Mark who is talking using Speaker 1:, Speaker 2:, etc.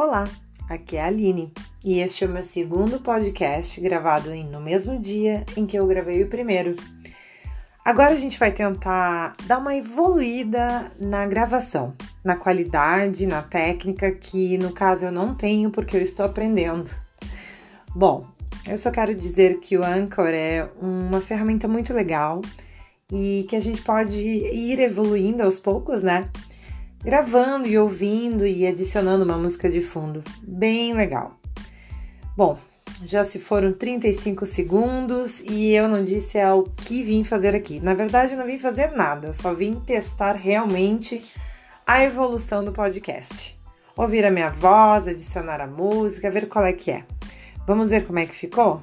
Speaker 1: Olá, aqui é a Aline e este é o meu segundo podcast gravado no mesmo dia em que eu gravei o primeiro. Agora a gente vai tentar dar uma evoluída na gravação, na qualidade, na técnica, que no caso eu não tenho porque eu estou aprendendo. Bom, eu só quero dizer que o Anchor é uma ferramenta muito legal e que a gente pode ir evoluindo aos poucos, né? Gravando e ouvindo e adicionando uma música de fundo. Bem legal. Bom, já se foram 35 segundos e eu não disse ao que vim fazer aqui. Na verdade, não vim fazer nada, só vim testar realmente a evolução do podcast. Ouvir a minha voz, adicionar a música, ver qual é que é. Vamos ver como é que ficou?